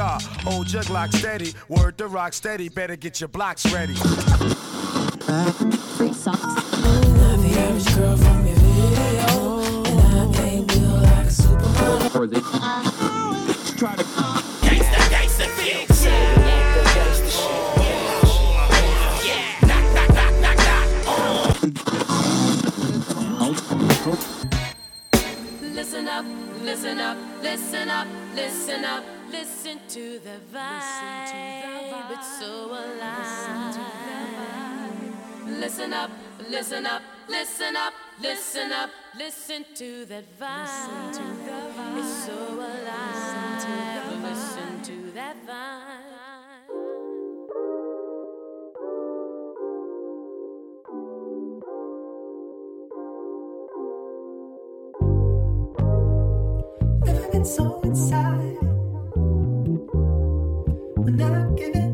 star, hold your Glock steady. Word to rock steady, better get your blocks ready. Free socks. Not the average girl from your video, and I ain't built like a supermodel. try to Listen up, listen up, listen up, listen up, listen to the vibe. It's so alive. Listen up, listen up, listen up, listen up, listen to that vibe. It's so alive. Listen to that vibe. Never been so inside. When I give it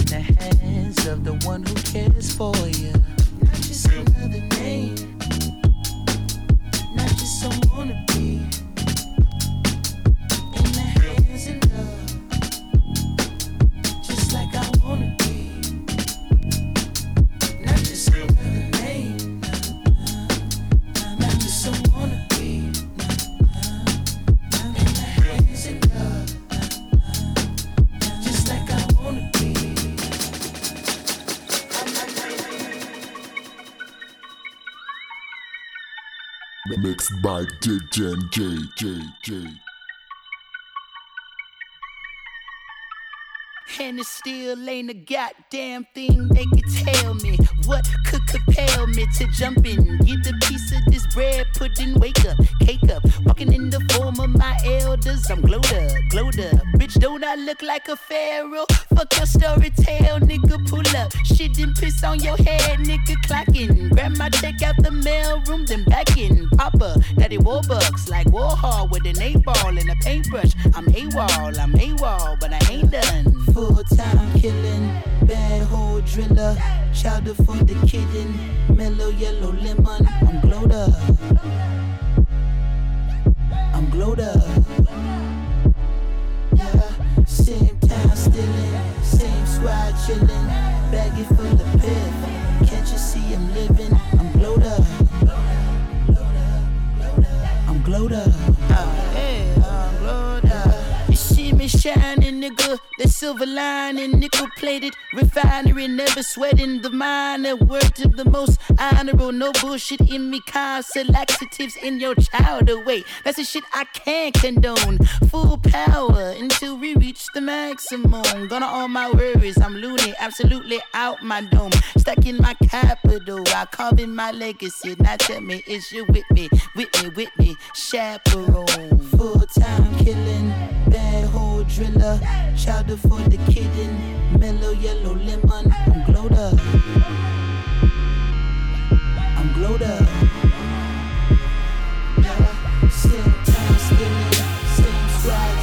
in the hands of the one who cares for you. Not just another name, not just someone to be. In the hands of love, J J J. And it still ain't a goddamn thing they can tell me. What could compel me to jump in? Get a piece of this bread, put in, wake up, cake up. Walking in the form of my elders, I'm glowed up, glowed up. Bitch, don't I look like a pharaoh? Fuck your story tale, nigga, pull up. Shit and piss on your head, nigga, clocking. Grab my check out the mail room, then back in. Papa, daddy Warbucks, like Warhol with an eight ball and a paintbrush. I'm AWOL, I'm AWOL, but I ain't done. Full time killing, bad hole driller. Chowder for the kitten, mellow yellow lemon. I'm glowed up. I'm glowed up. Yeah, same time stealing, same squad chilling. Baggy full of piff. Can't you see I'm living? I'm glowed up. I'm glowed up. Oh, yeah, I'm glowed up. You see me shining, nigga. The silver lining, nickel plated refinery, never sweating the minor. Word to the most honorable, no bullshit in me. Constant laxatives in your child away. That's the shit I can't condone. Full power until we reach the maximum. Gonna all my worries, I'm loony, absolutely out my dome. Stacking my capital, I carve in my legacy. Now tell me, is you with me? With me, with me, chaperone. Full time killing, bad hole driller. Chowder for the kitten, mellow yellow lemon. I'm glowed up. I'm glowed up. Yeah, same time stealing, same squad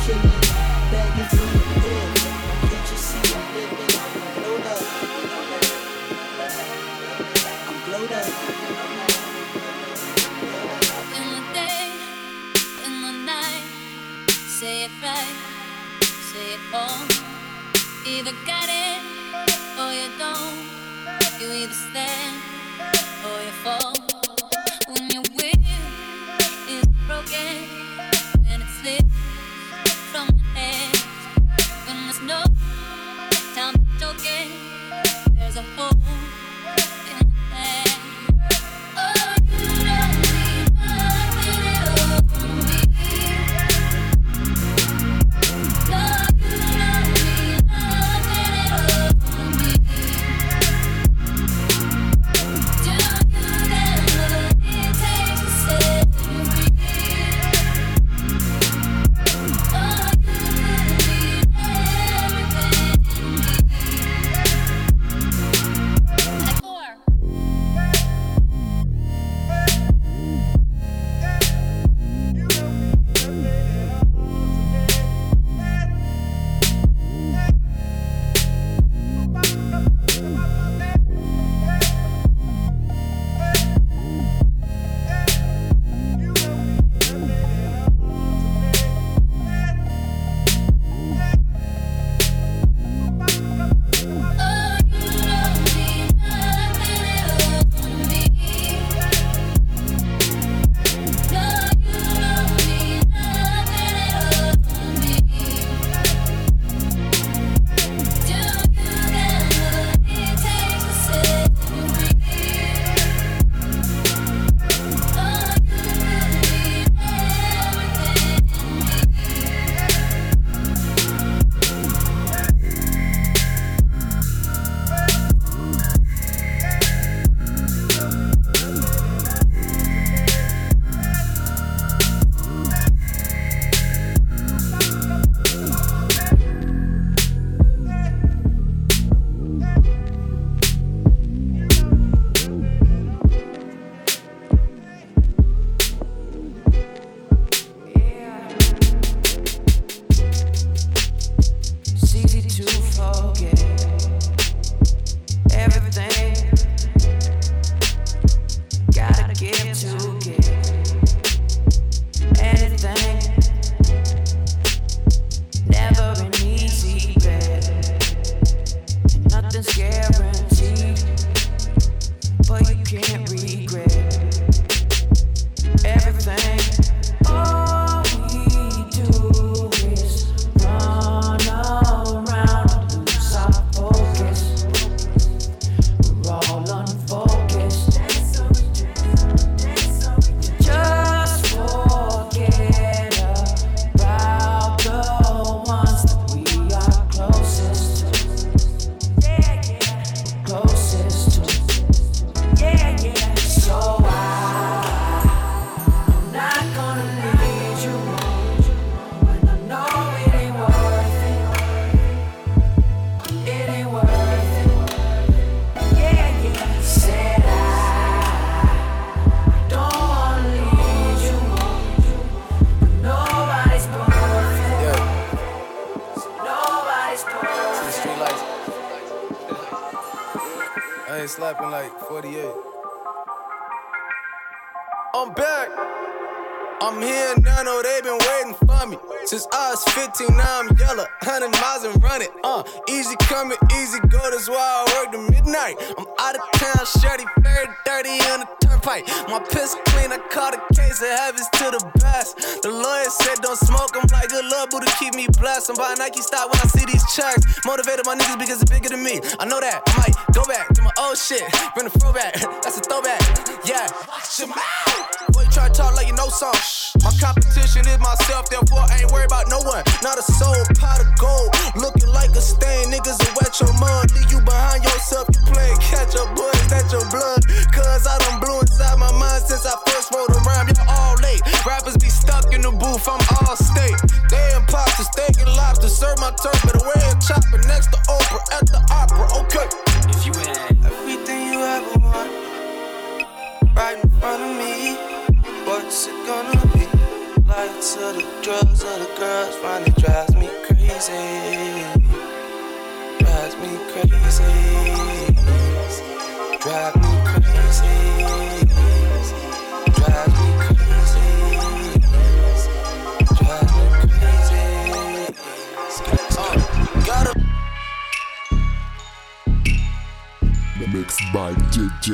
Either got it or you don't. You either stand or you fall. When your will is broken and it slips from your hands, when there's no time to joke it, there's a hole Ain't slapping like 48. I'm back. I'm here now, know they been waiting for me. Since I was 15, now I'm yellow. 100 miles and running. Uh, easy coming, easy go, that's why I work to midnight. I'm out of town, shirty, very dirty on the turnpike. My piss clean, I caught a case of heavens to the best. The lawyer said don't smoke, I'm like, good love, boo, to keep me blessed. I'm buying Nike stock when I see these checks. Motivated my niggas because it's bigger than me. I know that. I might go back to my old shit. Bring the throwback, that's a throwback. Yeah, watch your mouth. You try to talk like you know something. My competition is myself, therefore I ain't worried about no one. Not a soul, pot of gold. Looking like a stain, niggas will wet your mud. Leave you behind yourself, you play catch up, boy, that's your blood. Cause I done blew inside my mind since I first wrote a rhyme. You're all late. Rappers be stuck in the booth, I'm all state. They imposters, steak and lobster. Serve my turf, but away a chopper next to Oprah at the opera, okay. If you had everything you ever want right in front of me, what's it gonna be? Lights or the drugs or the girls finally drives me crazy. Drives me crazy. Drive me crazy. Drives me crazy. Drives me crazy. Uh, gotta Mixed by DJ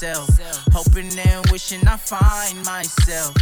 myself. Hoping and wishing I find myself.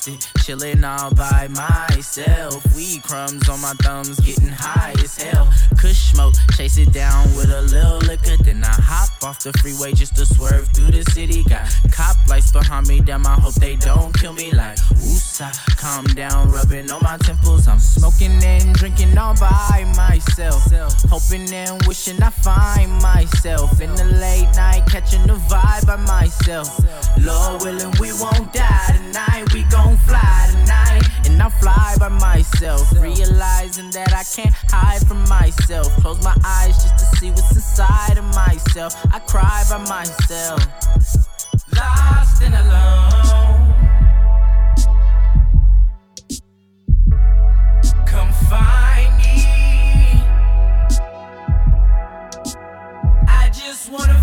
Just chilling all by myself. Weed crumbs on my thumbs, getting high as hell. Kush smoke, chase it down with a little liquor. Off the freeway just to swerve through the city. Got cop lights behind me, damn, I hope they don't kill me. Like, woosah, calm down, rubbing on my temples. I'm smoking and drinking all by myself. Hoping and wishing I find myself in the late night, catching the vibe by myself. Lord willing, we won't die tonight. We gon' fly tonight, I'll fly by myself. Realizing that I can't hide from myself. Close my eyes just to see what's inside of myself. I cry by myself. Lost and alone. Come find me. I just wanna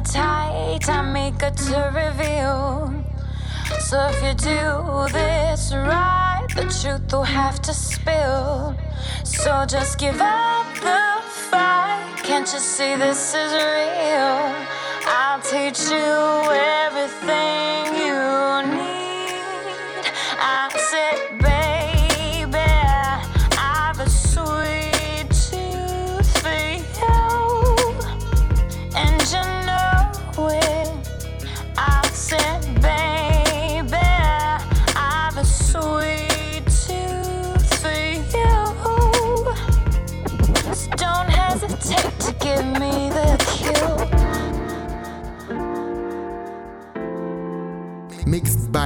appetite I'm eager to reveal. So if you do this right, the truth will have to spill. So just give up the fight. Can't you see this is real? I'll teach you everything you need.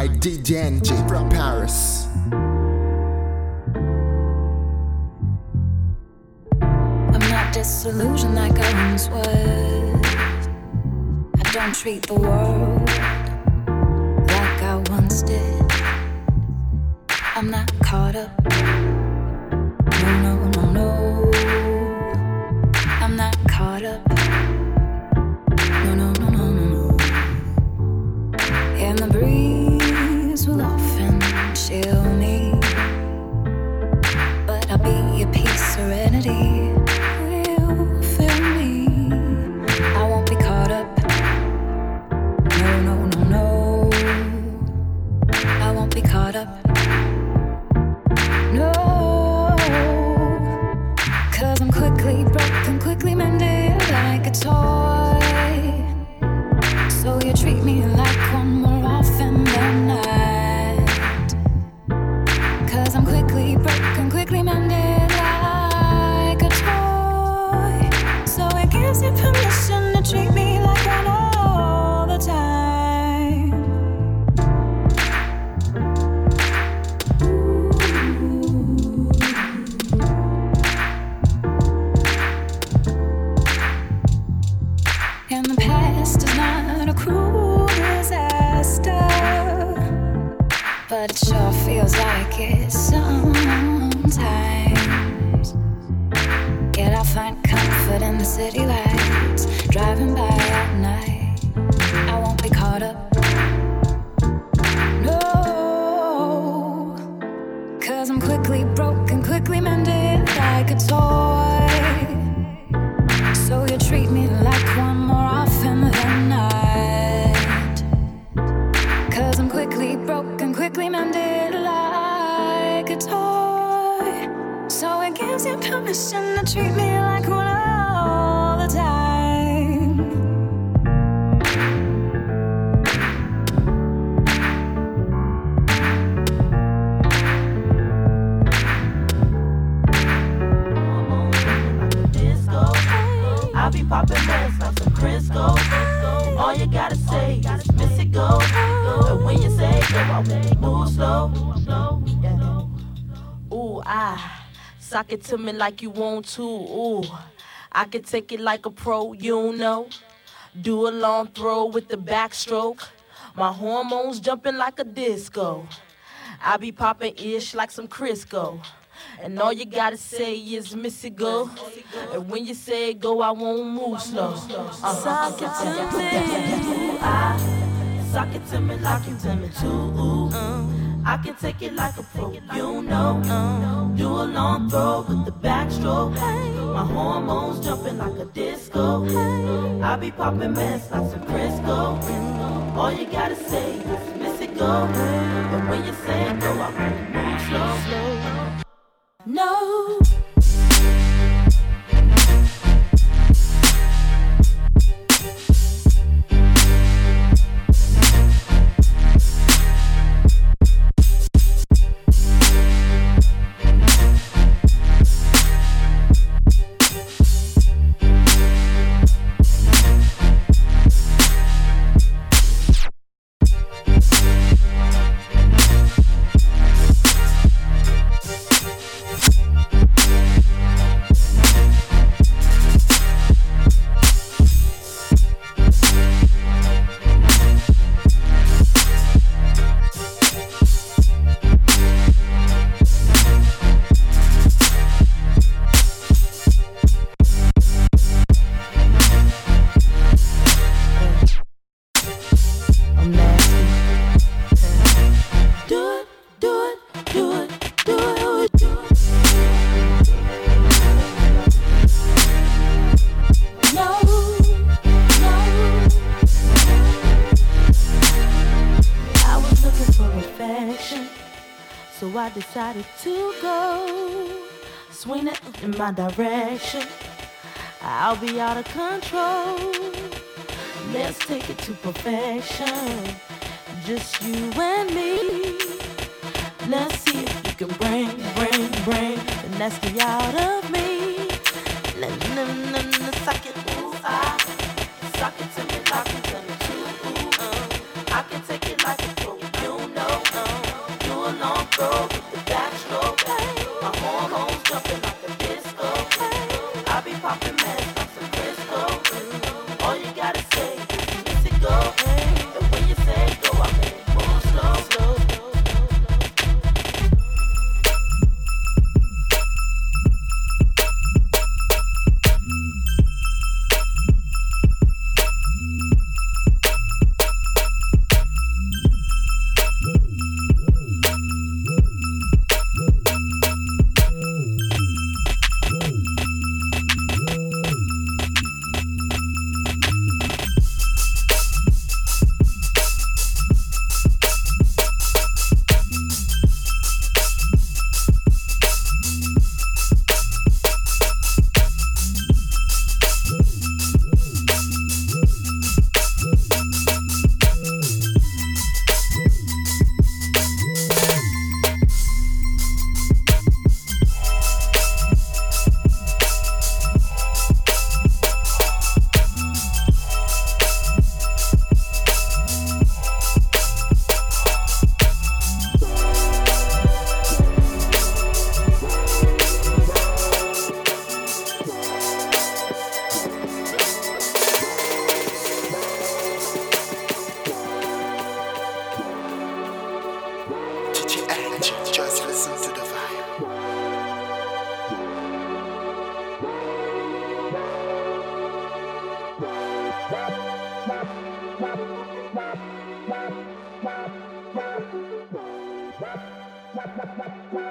By DJ Enjay from Paris. I'm not disillusioned like I once was. I don't treat the world like I once did. I'm not caught up. So you treat me like it to me like you want to. Ooh, I can take it like a pro, you know. Do a long throw with the backstroke. My hormones jumping like a disco. I be popping ish like some Crisco. And all you gotta say is Missy go. And when you say go, I won't move slow. Uh-huh. Sock it to me. I it to me like you to me too. I can take it like a pro, you know. Do a long throw with the backstroke. My hormones jumping like a disco. I be popping mess like some Crisco. All you gotta say is Missy go. but when you say go, I really move slow. No. to go. Swing it in my direction. I'll be out of control. Let's take it to perfection. Just you and me. Let's see if you can bring, bring, bring the nasty out of me. Bye.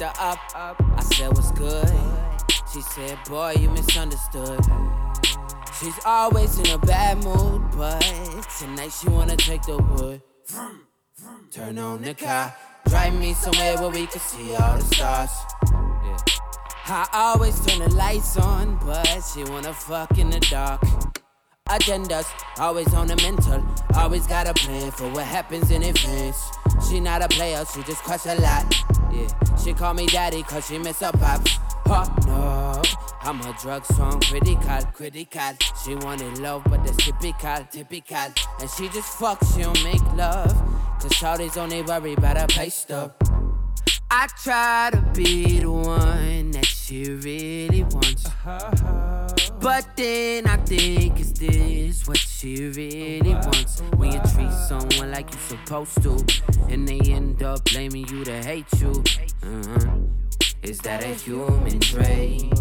Picked her up, I said, What's good? She said, Boy, you misunderstood. She's always in a bad mood, but tonight she wanna take the wood. Turn on the car, drive me somewhere where we can see all the stars. Yeah. I always turn the lights on, but she wanna fuck in the dark. Agendas, always on the mental. Always got a plan for what happens in advance. She not a player, she just crush a lot. Yeah, she call me daddy cause she miss her pops. Oh no, I'm a drug song critical, critical. She wanted love, but that's typical, typical. And she just fuck, she don't make love. Cause shawty's only worry about her pay stub. I try to be the one that she really wants. Uh-huh. But then I think, is this what she really wants? When you treat someone like you're supposed to, and they end up blaming you to hate you. Uh-huh. Is that a human trait?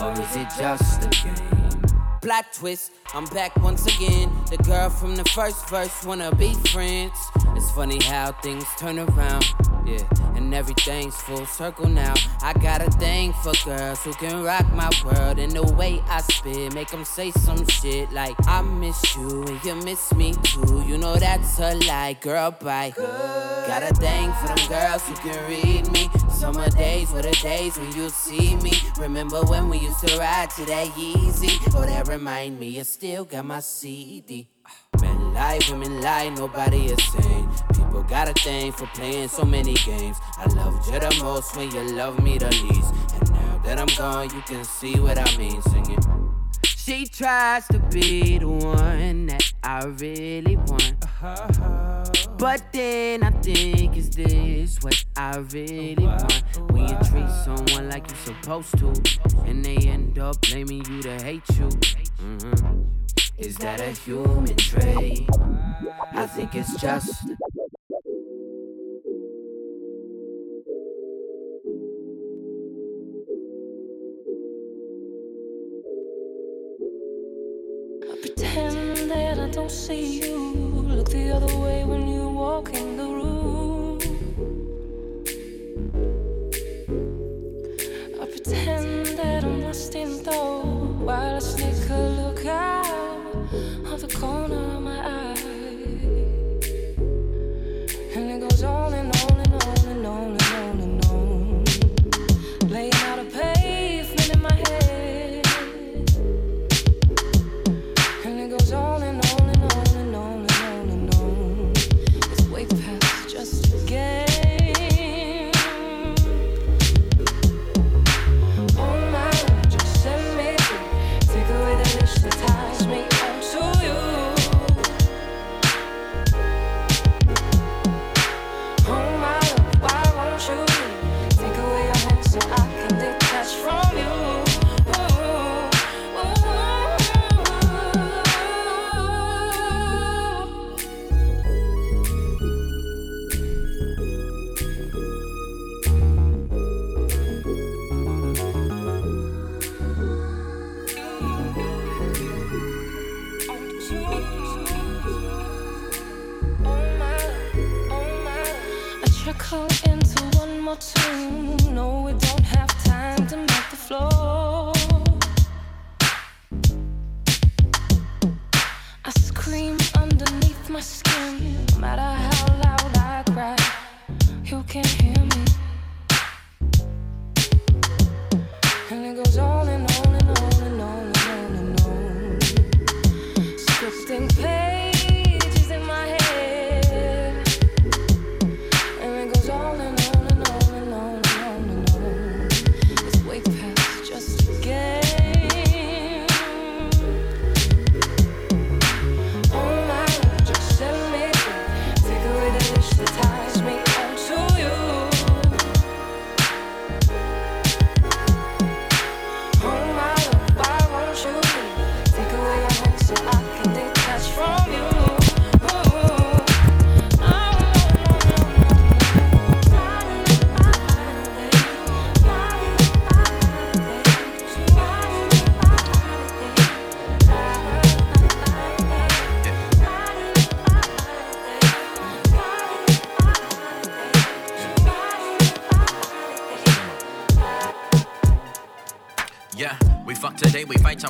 Or is it just a game? Plot twist, I'm back once again. The girl from the first verse wanna be friends. It's funny how things turn around, yeah, and everything's full circle now. I got a thing for girls who can rock my world, and the way I spit make them say some shit like I miss you and you miss me too. You know that's a lie, girl. Bye. Got a thing for them girls who can read me. Summer days were the days when you see me. Remember when we used to ride to that Yeezy? Oh, that remind me, I still got my CD. Men lie, women lie, nobody is sane. People got a thing for playing so many games. I loved you the most when you loved me the least. And now that I'm gone, you can see what I mean singing. She tries to be the one that I really want. But then I think, is this what I really want? When you treat someone like you're supposed to, and they end up blaming you to hate you. Mhm. Is that a human trait? I think it's just. Tune. No, we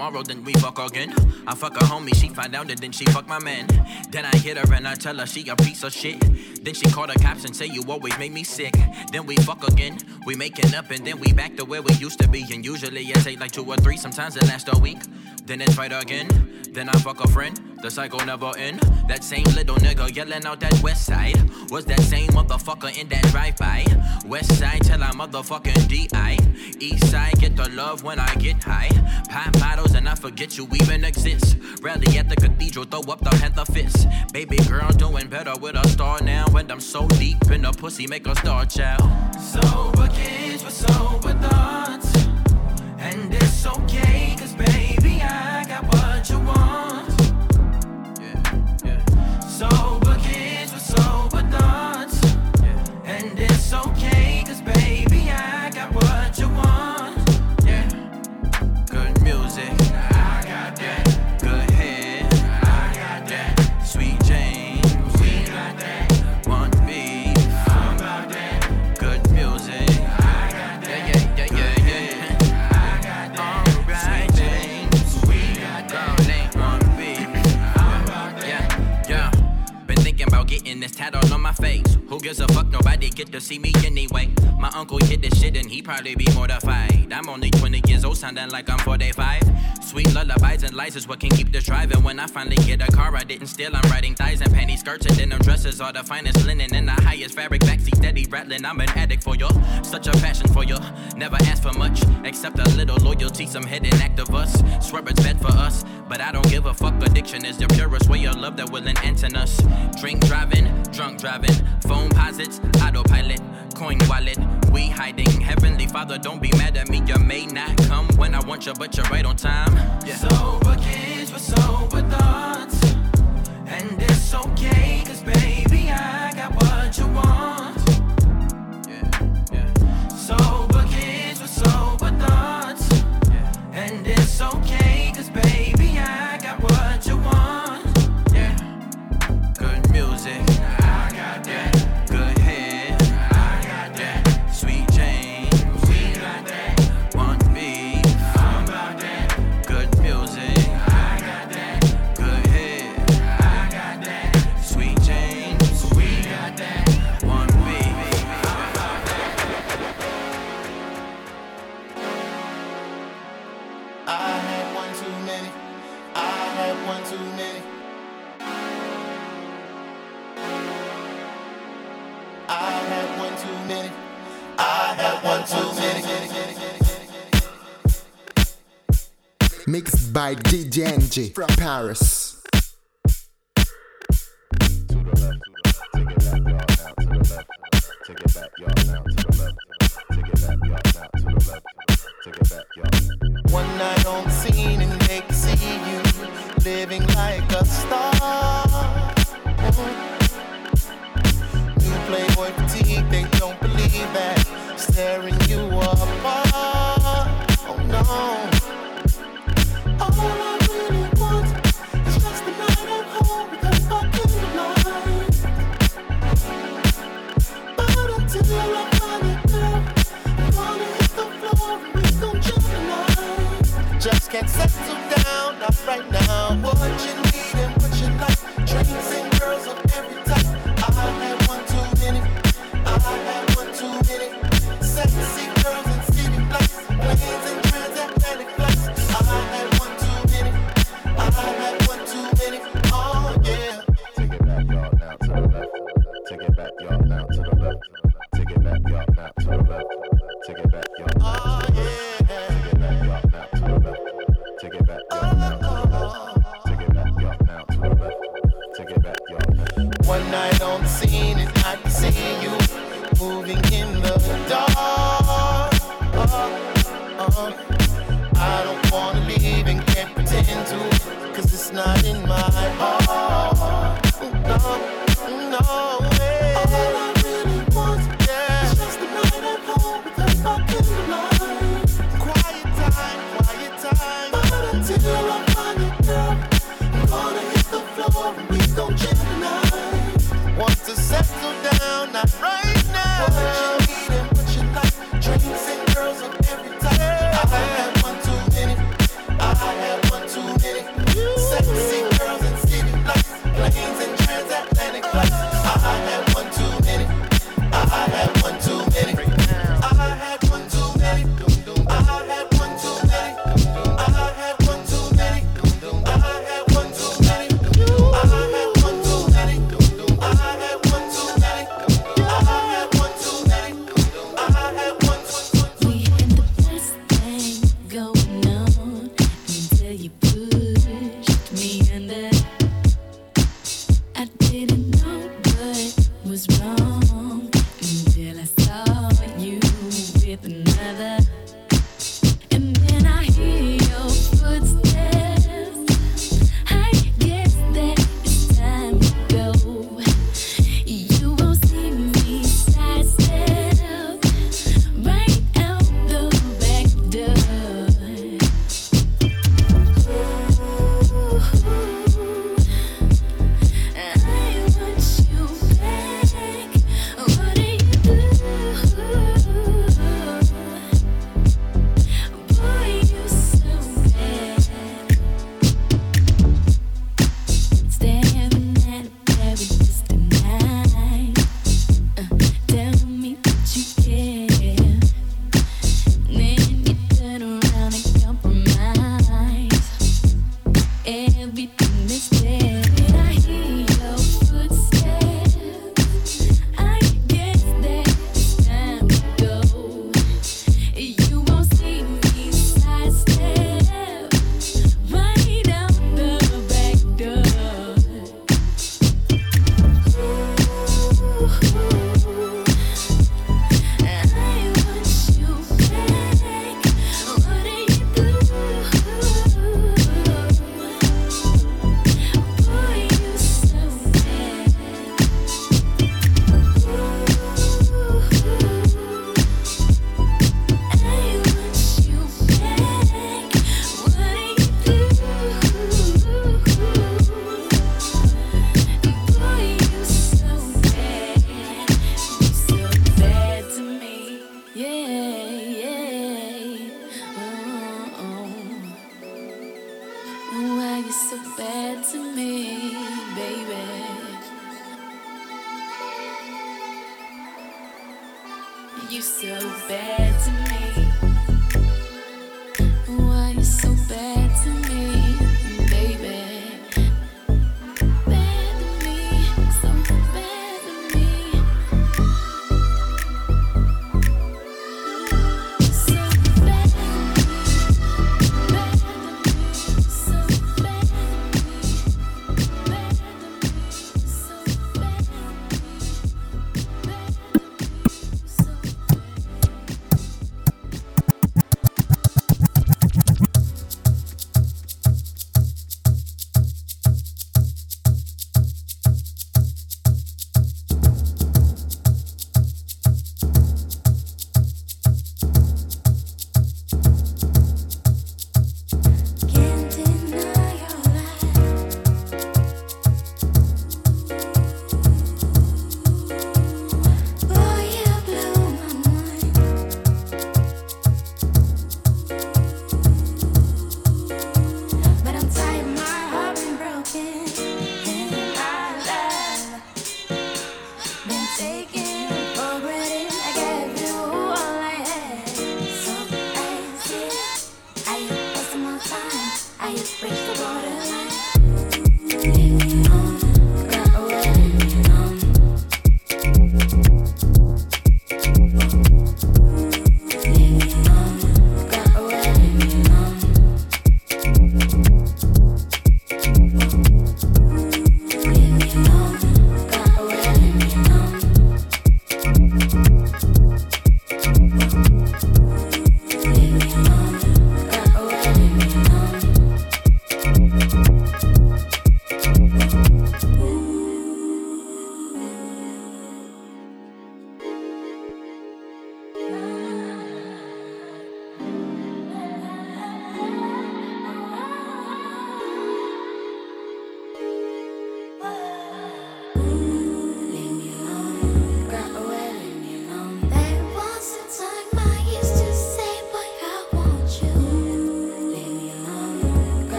tomorrow, then we fuck again. I fuck a homie, she find out, and then she fuck my man. Then I hit her and I tell her she a piece of shit. Then she call the cops and say you always make me sick. Then we fuck again, we making up, and then we back to where we used to be. And usually it take like two or three, sometimes it lasts a week. Then it's fight again. Then I fuck a friend, the cycle never end. That same little nigga yelling out that west side was that same motherfucker in that drive-by. West side till I motherfucking DI. East side get the love when I get high. Pop bottles and I forget you even exist. Rally at the cathedral, throw up the panther fist. Baby girl doing better with a star now. And I'm so deep in the pussy, make a star child. Sober kids with sober thoughts. And it's okay, gives a fuck? Nobody get to see me anyway. My uncle hit this shit and he probably be mortified. I'm only 20 years old, sounding like I'm 45. Sweet lullabies and lies is what can keep this driving. When I finally get a car, I didn't steal. I'm riding thighs and panty skirts and denim dresses. All the finest linen and the highest fabric. Backseat steady rattling. I'm an addict for you. Such a passion for you. Never ask for much except a little loyalty. Some hidden act of us. Swear it's bad for us, but I don't give a fuck. Addiction is the purest way of love that will enhance us. Drink driving, drunk driving, phone posits, autopilot, coin wallet. We hiding. Heavenly Father, don't be mad at me. You may not come when I want you, but you're right on time. Yeah. Sober kids with sober thoughts. And it's okay, cause baby, I got by DJ Enjay from Paris. right.